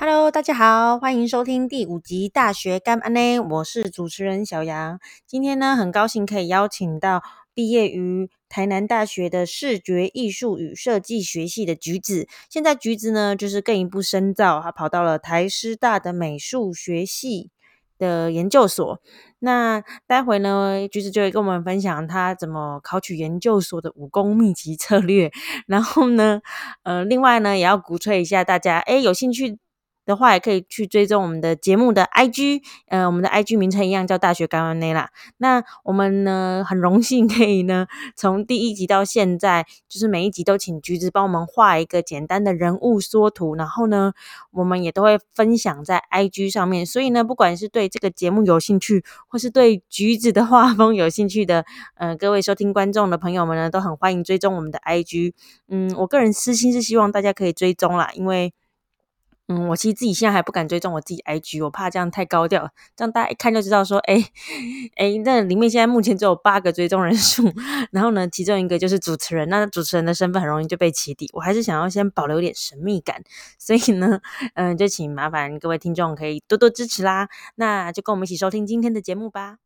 Hello，大家好，欢迎收听第五集《大学干安呢》，我是主持人小杨。今天呢，很高兴可以邀请到毕业于台南大学的视觉艺术与设计学系的橘子。现在橘子呢，就是更一步深造，他跑到了台师大的美术学系的研究所。那待会呢，橘子就会跟我们分享他怎么考取研究所的武功秘籍策略。然后呢，呃，另外呢，也要鼓吹一下大家，哎，有兴趣。的话，也可以去追踪我们的节目的 IG，呃，我们的 IG 名称一样叫大学干完内啦。那我们呢，很荣幸可以呢，从第一集到现在，就是每一集都请橘子帮我们画一个简单的人物缩图，然后呢，我们也都会分享在 IG 上面。所以呢，不管是对这个节目有兴趣，或是对橘子的画风有兴趣的，呃，各位收听观众的朋友们呢，都很欢迎追踪我们的 IG。嗯，我个人私心是希望大家可以追踪啦，因为。嗯，我其实自己现在还不敢追踪我自己 IG，我怕这样太高调，这样大家一看就知道说，哎哎，那里面现在目前只有八个追踪人数，然后呢，其中一个就是主持人，那主持人的身份很容易就被起底，我还是想要先保留点神秘感，所以呢，嗯，就请麻烦各位听众可以多多支持啦，那就跟我们一起收听今天的节目吧。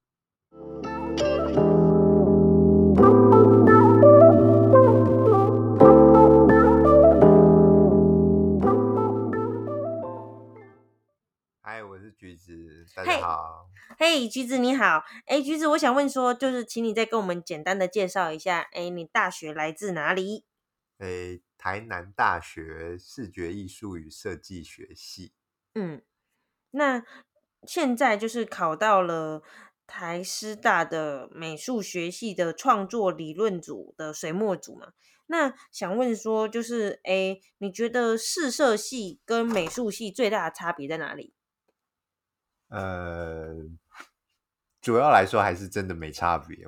子，大家好。嘿，橘子你好。哎，橘子，我想问说，就是请你再跟我们简单的介绍一下，哎，你大学来自哪里？哎，台南大学视觉艺术与设计学系。嗯，那现在就是考到了台师大的美术学系的创作理论组的水墨组嘛？那想问说，就是哎，你觉得视设系跟美术系最大的差别在哪里？呃，主要来说还是真的没差别，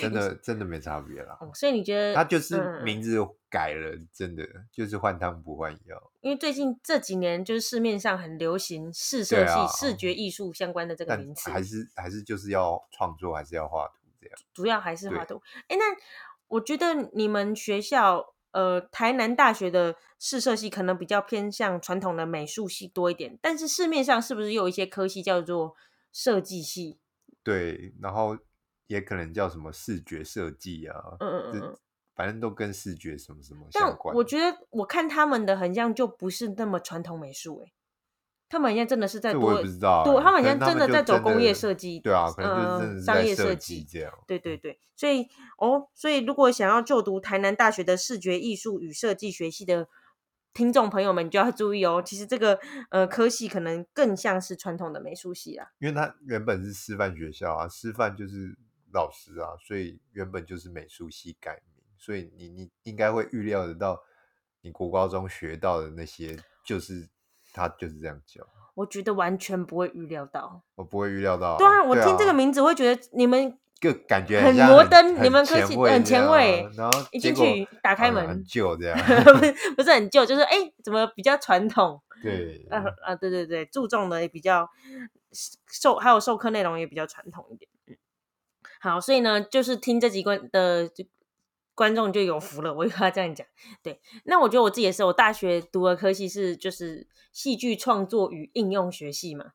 真的真的没差别啦。所以你觉得他就是名字改了，真的就是换汤不换药。因为最近这几年就是市面上很流行视色系、视觉艺术相关的这个名词，还是还是就是要创作，还是要画图这样。主要还是画图。哎，那我觉得你们学校。呃，台南大学的视设系可能比较偏向传统的美术系多一点，但是市面上是不是有一些科系叫做设计系？对，然后也可能叫什么视觉设计啊，嗯嗯嗯，反正都跟视觉什么什么相关。我觉得我看他们的很像就不是那么传统美术，哎。他们好像真的是在多，我不知道。对，他们好像真的在走工业设计，对啊，可能就是商业设计这样。对对对，所以哦，所以如果想要就读台南大学的视觉艺术与设计学系的听众朋友们，就要注意哦。其实这个呃科系可能更像是传统的美术系啦，因为它原本是师范学校啊，师范就是老师啊，所以原本就是美术系改名，所以你你应该会预料得到，你国高中学到的那些就是。他就是这样叫，我觉得完全不会预料到，我不会预料到。对啊，我听这个名字会觉得你们就感觉很摩登，你们科技很前卫，然后一进去打开门很旧这样，不不是很旧，就是哎，怎么比较传统？对，啊啊，对对对，注重的也比较授，还有授课内容也比较传统一点。嗯，好，所以呢，就是听这几关的就。观众就有福了，我又要这样讲。对，那我觉得我自己也是，我大学读的科系是就是戏剧创作与应用学系嘛，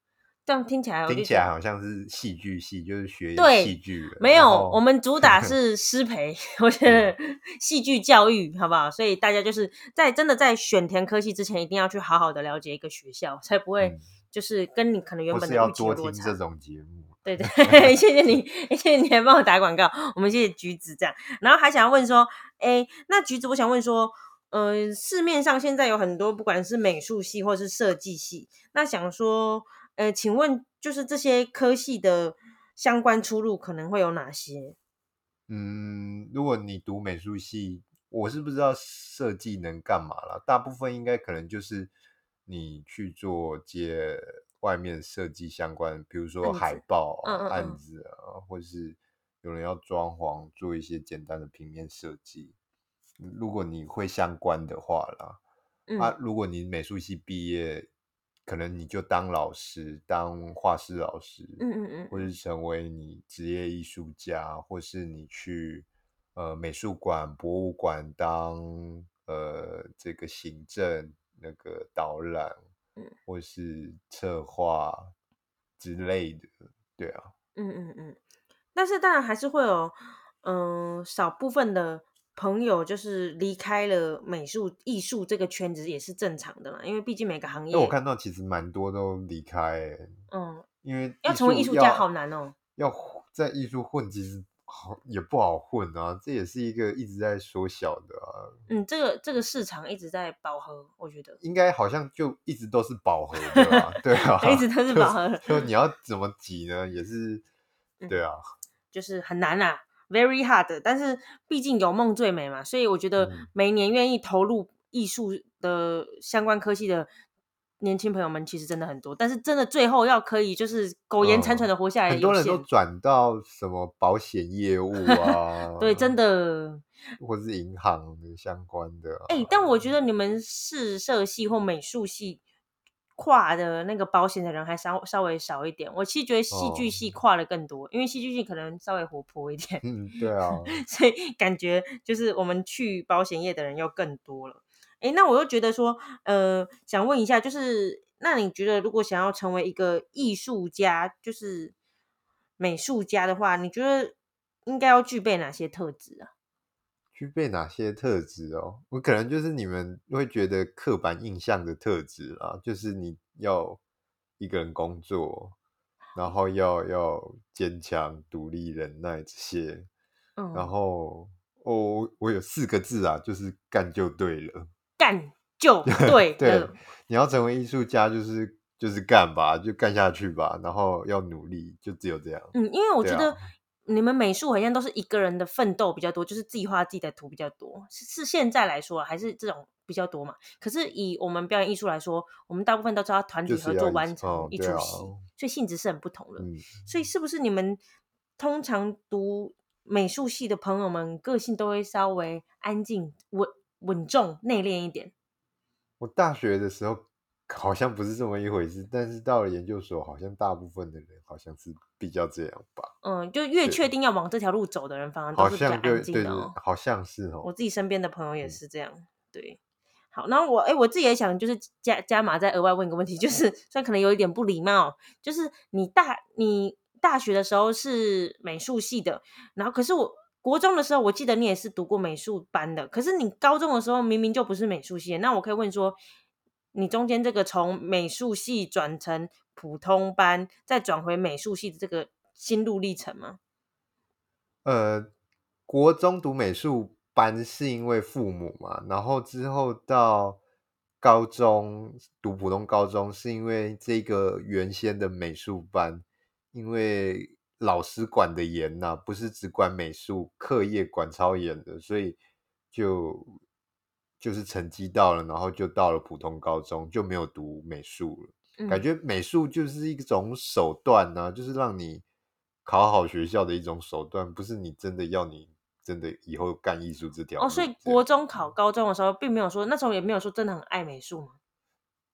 这样听起来听起来好像是戏剧系，就是学戏剧。没有，我们主打是师培，我觉得戏剧教育好不好？所以大家就是在真的在选填科系之前，一定要去好好的了解一个学校，才不会就是跟你可能原本的要多听这种节目。对对，谢谢你，谢谢你还帮我打广告。我们谢谢橘子这样，然后还想要问说，哎，那橘子，我想问说，呃，市面上现在有很多不管是美术系或是设计系，那想说，呃，请问就是这些科系的相关出路可能会有哪些？嗯，如果你读美术系，我是不知道设计能干嘛了，大部分应该可能就是你去做接。外面设计相关，比如说海报啊、案子啊，或者是有人要装潢，做一些简单的平面设计。如果你会相关的话啦，啊，如果你美术系毕业，可能你就当老师，当画室老师，嗯嗯嗯，或是成为你职业艺术家，或是你去呃美术馆、博物馆当呃这个行政那个导览。嗯或是策划之类的，对啊。嗯嗯嗯，但是当然还是会有，嗯、少部分的朋友就是离开了美术艺术这个圈子也是正常的嘛，因为毕竟每个行业，我看到其实蛮多都离开、欸，嗯，因为要成为艺术家好难哦。要在艺术混，其实好也不好混啊，这也是一个一直在缩小的啊。嗯，这个这个市场一直在饱和，我觉得应该好像就一直都是饱和的啊，对啊，一直都是饱和就。就你要怎么挤呢？也是，嗯对啊，就是很难啊，very hard。但是毕竟有梦最美嘛，所以我觉得嗯每年愿意投入艺术的相关科技的年轻朋友们其实真的很多，但是真的最后要可以就是苟延残喘的活下来，嗯很多人都转到什么保险业务啊，对，真，的。或是银行的相关的、啊。哎、但我觉得你们是社系或美术系跨的那个保险的人还稍稍微少一点。我其实觉得戏剧哦系跨的更多，因为戏剧系可能稍微活泼一点。嗯，对啊，所以感觉就是我们去保险业的人又更多了。诶，那我又觉得说，呃，想问一下，就是那你觉得如果想要成为一个艺术家，就是美术家的话，你觉得应该要具备哪些特质啊？具备哪些特质哦？我可能就是你们会觉得刻板印象的特质啦，就是你要一个人工作，然后要要坚强、独立、忍耐这些。嗯，然后哦，我有四个字啊，就是干就对了。干就 对对，你要成为艺术家，就是就是干吧，就干下去吧，然后要努力，就只有这样。嗯，因为我觉得你们美术好像都是一个人的奋斗比较多，就是自己画自己的图比较多，是是现在来说啊还是这种比较多嘛？可是以我们表演艺术来说，我们大部分都是要团体合作完成哦对啊一出戏，所以性质是很不同的。嗯，所以是不是你们通常读美术系的朋友们个性都会稍微安静、稳稳重、内敛一点？我大学的时候好像不是这么一回事，但是到了研究所，好像大部分的人好像是比较这样吧，嗯，就越对确定要往这条路走的人，反而都好是比较安静的哦。，好像是哦。我自己身边的朋友也嗯是这样，对。好，然后我哎、我自己也想就是加加码再额外问一个问题，就是 虽然可能有一点不礼貌，就是你大你大学的时候是美术系的，然后可是我国中的时候，我记得你也是读过美术班的，可是你高中的时候明明就不是美术系，那我可以问说，你中间这个从美术系转成普通班，再转回美术系的这个心路历程吗？呃，国中读美术班是因为父母嘛，然后之后到高中读普通高中是因为这个原先的美术班，因为老师管的严呐、不是只管美术，课业管超严的，所以就就是成绩到了，然后就到了普通高中，就没有读美术了。感嗯觉美术就是一种手段呢、就是让你考好学校的一种手段，不是你真的要你真的以后干艺术这条路。哦，所以国中考高中的时候，并没有说那时候也没有说真的很爱美术嘛。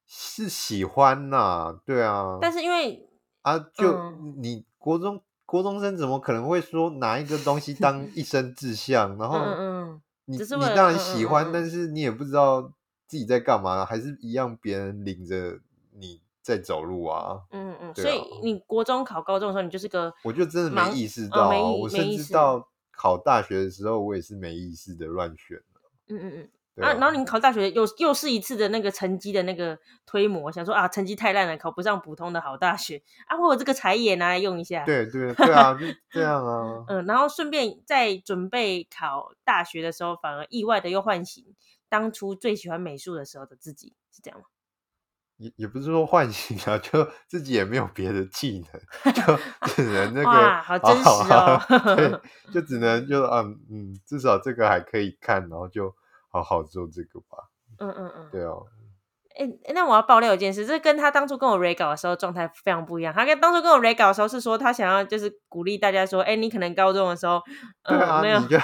是喜欢呐、对啊，但是因为啊，就、嗯你国中国中生怎么可能会说拿一个东西 当一生志向？然后嗯嗯嗯，你你当然喜欢，但是你也不知道自己在干嘛，还是一样别人领着你在走路啊。嗯嗯，啊所以你国中考高中的时候，你就是个我就真的盲没意识哦到啊、我甚至到考大学的时候，我也是没意识的乱选了。嗯嗯嗯。对啊，然后你考大学又又是一次的那个成绩的那个推磨，想说啊，成绩太烂了，考不上普通的好大学啊，我有这个才艺拿来用一下。，对对对啊，就 这样啊。嗯，然后顺便在准备考大学的时候，反而意外的又唤醒当初最喜欢美术的时候的自己，是这样吗？也也不是说唤醒啊，就自己也没有别的技能，就 只能那个哇好真好实哦好对，就只能就嗯嗯，至少这个还可以看，然后就好好做这个吧。嗯嗯嗯。对哦，哎、诶那我要爆料一件事，这跟他当初跟我 re 稿的时候状态非常不一样。他跟当初跟我 re 稿的时候是说，他想要就是鼓励大家说，哎、你可能高中的时候，呃，对啊，没有你，就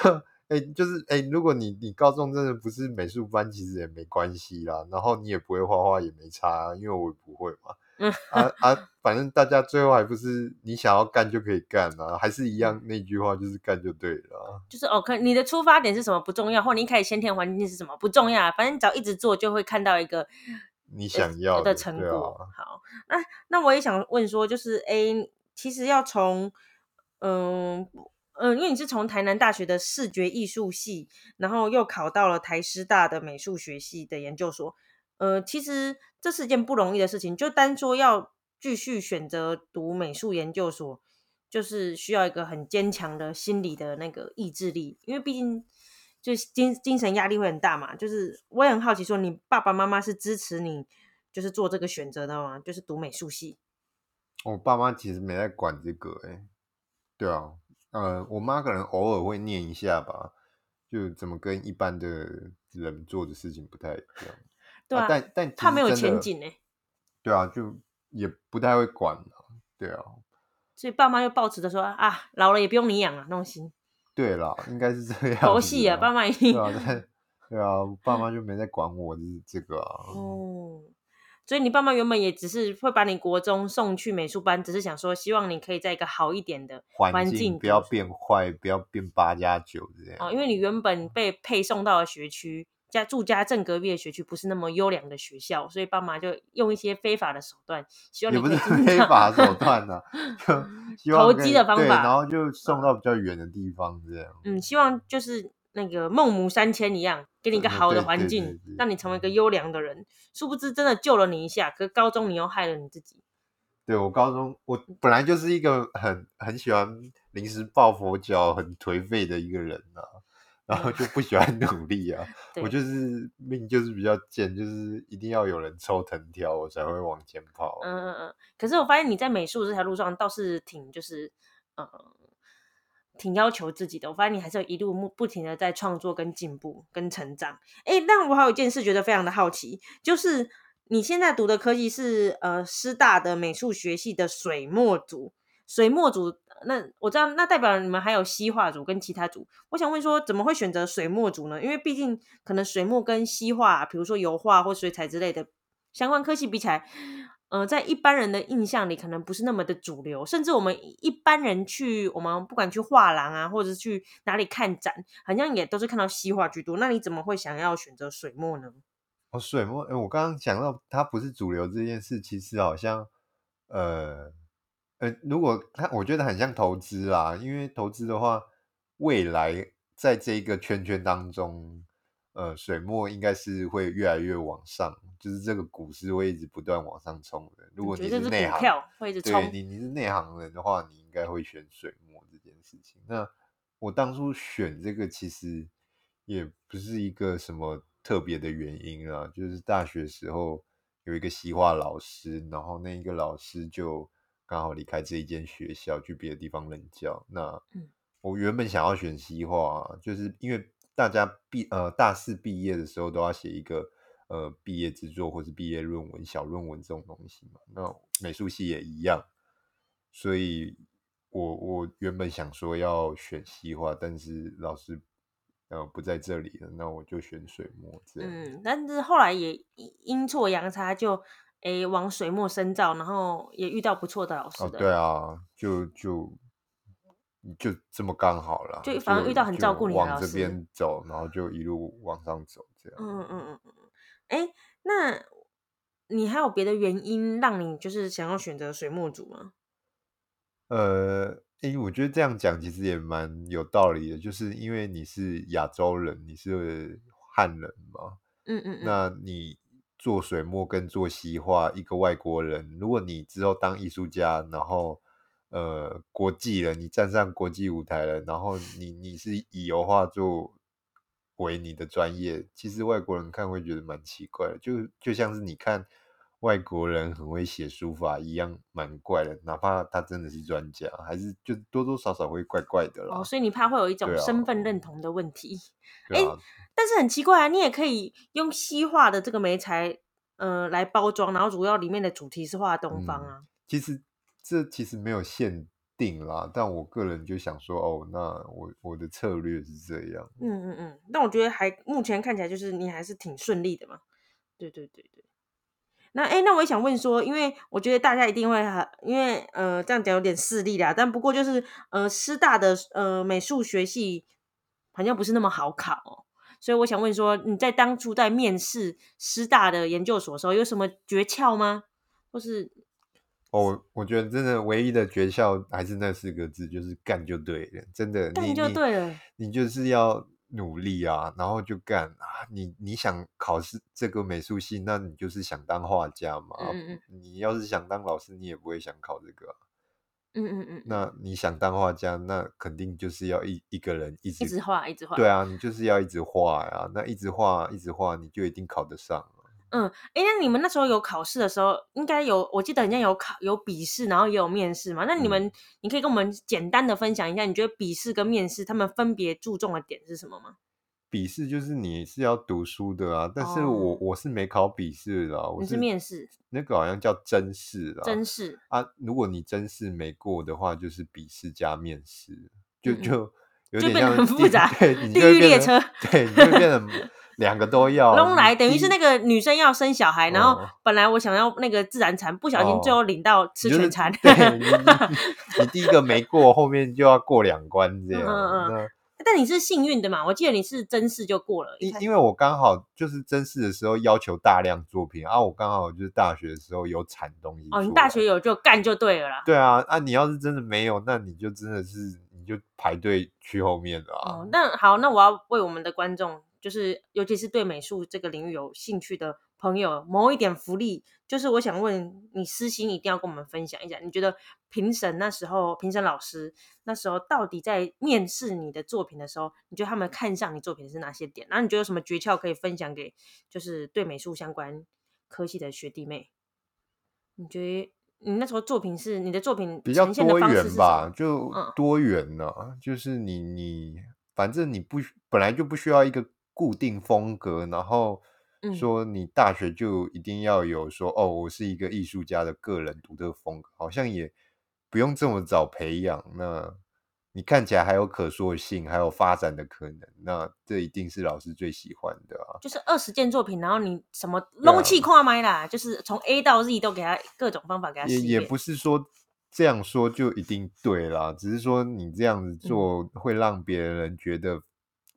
哎、就是哎、如果你你高中真的不是美术班，其实也没关系啦。然后你也不会画画，也没差啊，因为我也不会嘛。嗯 啊啊，反正大家最后还不是你想要干就可以干啊，还是一样那句话，就是干就对了啊。就是哦，可你的出发点是什么不重要，或你一开始先天环境是什么不重要，反正你只要一直做，就会看到一个你想要的成果。啊好，那那我也想问说，就是 A，，其实要从嗯嗯，因为你是从台南大学的视觉艺术系，然后又考到了台师大的美术学系的研究所，呃，其实这是件不容易的事情。就单说要继续选择读美术研究所，就是需要一个很坚强的心理的那个意志力，因为毕竟就精精神压力会很大嘛。就是我也很好奇，说你爸爸妈妈是支持你就是做这个选择的吗？就是读美术系。我爸妈其实没在管这个、欸，对啊，呃，我妈可能偶尔会念一下吧，就怎么跟一般的人做的事情不太一样。对啊，但但他没有前景呢、对啊，就也不太会管啊，对啊，所以爸妈就抱持着说啊，老了也不用你养了那种心。对啦，应该是这 样子。佛系啊，爸妈已经对啊，但对啊，爸妈就没在管我这这个啊。哦，所以你爸妈原本也只是会把你国中送去美术班，只是想说希望你可以在一个好一点的环境不要变坏，不要变八加九这样。哦，因为你原本被配送到了学区，家住家正隔壁的学区不是那么优良的学校，所以爸妈就用一些非法的手段，希望也不是非法手 段呐、就投机的方法然后就送到比较远的地方这样。嗯，希望就是那个孟母三迁一样，给你一个嗯好的环境，对对让你成为一个优良的人。殊不知真的救了你一下，可高中你又害了你自己。对我高中，我本来就是一个很很喜欢临时抱佛脚、很颓废的一个人啊，然后就不喜欢 努力啊。我就是命就是比较贱，就是一定要有人抽藤条，我才会往前跑。嗯嗯嗯。可是我发现你在美术这条路上倒是挺就是嗯挺要求自己的。我发现你还是有一路不不停的在创作、跟进步、跟成长。哎，但我还有一件事觉得非常的好奇，就是你现在读的科技是呃师大的美术学系的水墨组。水墨组，那我知道，那代表你们还有西画组跟其他组。我想问说，怎么会选择水墨组呢？因为毕竟可能水墨跟西画，比如说油画或水彩之类的相关科系比起来，呃，在一般人的印象里，可能不是那么的主流。甚至我们一般人去，我们不管去画廊啊，或者是去哪里看展，好像也都是看到西画居多。那你怎么会想要选择水墨呢？哦，水墨，哎，我刚刚讲到它不是主流这件事，其实好像，呃，呃，如果它，我觉得很像投资啦，因为投资的话，未来在这个圈圈当中，呃，水墨应该是会越来越往上，就是这个股市会一直不断往上冲的。如果你是内行，票会一直对冲，你你是内行人的话，你应该会选水墨这件事情。那我当初选这个其实也不是一个什么特别的原因啊，就是大学时候有一个西画老师，然后那一个老师就刚好离开这一间学校，去别的地方任教。那嗯我原本想要选西画、啊，就是因为大家毕呃大四毕业的时候都要写一个呃毕业制作或是毕业论文、小论文这种东西嘛。那美术系也一样，所以我我原本想说要选西化，但是老师呃不在这里了，那我就选水墨这样。嗯，但是后来也阴阴错阳差就，诶往水墨深造，然后也遇到不错的老师哦，对啊，就就就这么刚好了，就反而遇到很照顾你的老师往这边走，然后就一路往上走，这样。嗯嗯嗯嗯嗯。哎，那你还有别的原因让你就是想要选择水墨组吗？呃，诶，我觉得这样讲其实也蛮有道理的，就是因为你是亚洲人，你是汉人嘛，嗯嗯嗯。那你做水墨跟做西画，一个外国人，如果你之后当艺术家，然后呃国际了，你站上国际舞台了，然后你你是以油画作为你的专业，其实外国人看会觉得蛮奇怪的，就就像是你看外国人很会写书法一样，蛮怪的，哪怕他真的是专家，还是就多多少少会怪怪的啦。哦，所以你怕会有一种身份认同的问题。哎啊，但是很奇怪啊，你也可以用西化的这个媒材，呃，来包装，然后主要里面的主题是画东方啊。其实这其实没有限定啦，但我个人就想说，哦，那我我的策略是这样。嗯嗯嗯，但我觉得还目前看起来就是你还是挺顺利的嘛。对对对对。那哎，诶那我也想问说，因为我觉得大家一定会很，因为呃这样讲有点势利啦，但不过就是呃师大的呃美术学系好像不是那么好考哦。所以我想问说，你在当初在面试师大的研究所的时候，有什么诀窍吗？或是哦，我觉得真的唯一的诀窍还是那四个字，就是干就对了。真的，干就对了，你就是要努力啊，然后就干啊。你你想考试这个美术系，那你就是想当画家嘛。嗯嗯。你要是想当老师，你也不会想考这个。嗯嗯嗯，那你想当画家，那肯定就是要一一个人一直一直画，一直画。对啊，你就是要一直画呀。那一直画，一直画，你就一定考得上嗯，哎，那你们那时候有考试的时候，应该有，我记得人家有考有笔试，然后也有面试嘛。那你们，你可以跟我们简单的分享一下，你觉得笔试跟面试他们分别注重的点是什么吗？笔试就是你是要读书的啊，但是我我是没考笔试的，我是面试，那个好像叫真试啊。真试啊，如果你真试没过的话，就是笔试加面试，就就有点像很复杂，对，地狱列车，对，你就变成两个都要。弄来等于是那个女生要生小孩，然后本来我想要那个自然产，不小心最后领到吃全餐。对，你第一个没过，后面就要过两关这样。嗯嗯。但你是幸运的嘛？我记得你是真试就过了。因因为我刚好就是真试的时候要求大量作品啊，我刚好就是大学的时候有产东西。哦，你大学有就干就对了啦。对啊，啊，你要是真的没有，那你就真的是你就排队去后面了啊。哦，那好，那我要为我们的观众，就是尤其是对美术这个领域有兴趣的。朋友，谋一点福利，就是我想问你，私心一定要跟我们分享一下，你觉得评审那时候，评审老师那时候到底在面试你的作品的时候，你觉得他们看上你作品是哪些点？然后你觉得有什么诀窍可以分享给，就是对美术相关科系的学弟妹？你觉得你那时候作品是你的作品比较多元吧？就多元呢，就是你你反正你不本来就不需要一个固定风格，然后。说你大学就一定要有说哦，我是一个艺术家的个人独特风格，好像也不用这么早培养。那你看起来还有可塑性，还有发展的可能，那这一定是老师最喜欢的啊。就是二十件作品，然后你什么弄气跨麦啦，就是从 A 到 Z 都给他各种方法给他。也也不是说这样说就一定对啦，只是说你这样子做会让别人觉得。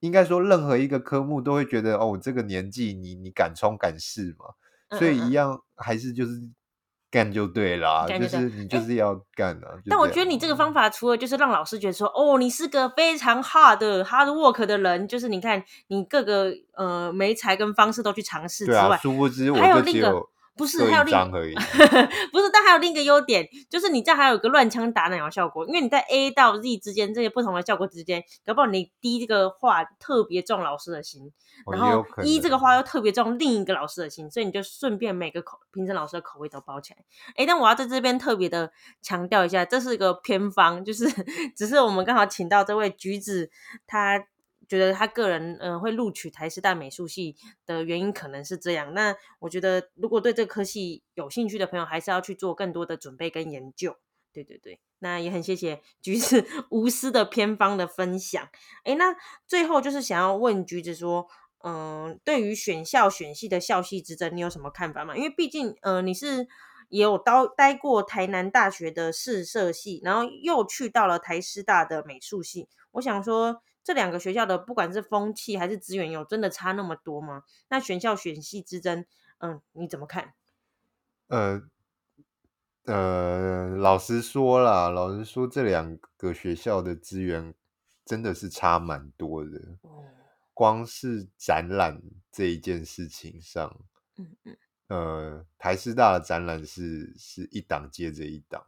应该说，任何一个科目都会觉得哦，这个年纪你你敢冲敢试嘛，所以一样还是就是干就对啦，就是你就是要干啊。但我觉得你这个方法，除了就是让老师觉得说哦，你是个非常 hard hard work 的人，就是你看你各个呃媒材跟方式都去尝试之外，殊不知还有那个。不是，还有另 不是，但还有另一个优点，就是你这样还有一个乱枪打鸟的效果，因为你在 A 到 Z 之间这些不同的效果之间，搞不好你 D 这个话特别中老师的心，然后 E 这个话又特别中另一个老师的心，所以你就顺便每个口评审老师的口味都包起来。哎，但我要在这边特别的强调一下，这是一个偏方，就是 只是我们刚好请到这位橘子，他。觉得他个人嗯会录取台师大美术系的原因可能是这样。那我觉得如果对这科系有兴趣的朋友，还是要去做更多的准备跟研究。对对对，那也很谢谢橘子 无私的偏方的分享。哎，那最后就是想要问橘子说，嗯，对于选校选系的校系之争，你有什么看法吗？因为毕竟呃你是也有待待过台南大学的视设系，然后又去到了台师大的美术系，我想说。这两个学校的不管是风气还是资源，有真的差那么多吗？那选校选系之争，嗯，你怎么看？呃呃，老实说啦，老实说，这两个学校的资源真的是差蛮多的。光是展览这一件事情上，嗯嗯，呃，台师大的展览是是一档接着一档。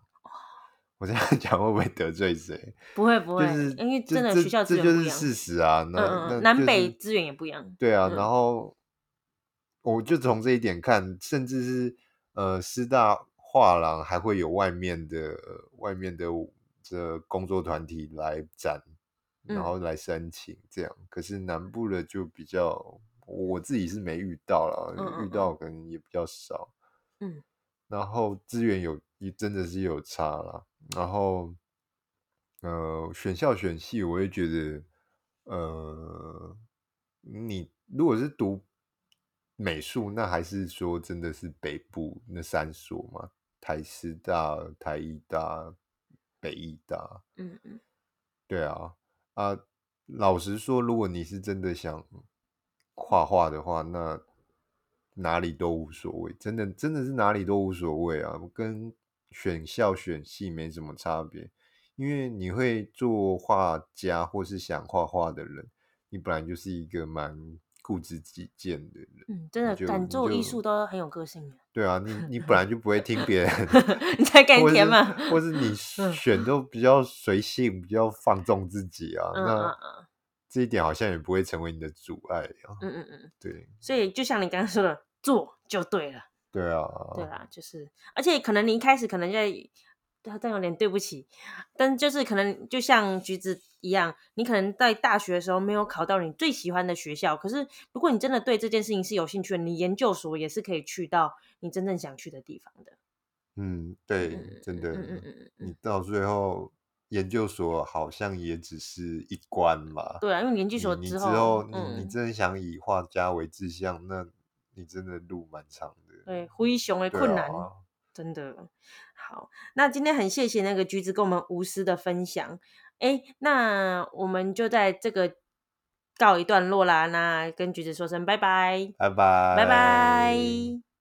我这样讲会不会得罪谁？不会不会，就是因为真的学校资源不一样，这就是事实啊。那南北资源也不一样。对啊，然后我就从这一点看，甚至是呃师大画廊还会有外面的外面的这工作团体来展，然后来申请这样。可是南部的就比较，我自己是没遇到了，遇到可能也比较少。嗯，然后资源有也真的是有差了。然后，呃，选校选系，我也觉得，呃，你如果是读美术，那还是说真的是北部那三所嘛，台师大、台艺大、北艺大，嗯嗯，对啊，啊，老实说，如果你是真的想画画的话，那哪里都无所谓，真的真的是哪里都无所谓啊，跟选校选系没什么差别。因为你会做画家或是想画画的人，你本来就是一个蛮固执己见的人。嗯，真的敢做艺术都很有个性的。对啊，你你本来就不会听别人 你在干或是甜吗？或是你 选都比较随性，比较放纵自己啊。嗯嗯那嗯这一点好像也不会成为你的阻碍啊。嗯嗯嗯，对所以就像你刚刚说的，做就对了。对啊，对啦，就是，而且可能你一开始可能在，他这样有点对不起，但就是可能就像橘子一样，你可能在大学的时候没有考到你最喜欢的学校，可是如果你真的对这件事情是有兴趣的，你研究所也是可以去到你真正想去的地方的。嗯，对，真的，嗯嗯嗯嗯你到最后研究所好像也只是一关嘛。对啊，因为研究所之后，后，你真的想以画家为志向，那你真的路蛮长的。对，非常的困难。啊，真的好，那今天很谢谢那个橘子跟我们无私的分享。哎，那我们就在这个告一段落啦。那跟橘子说声拜拜，拜拜，拜拜。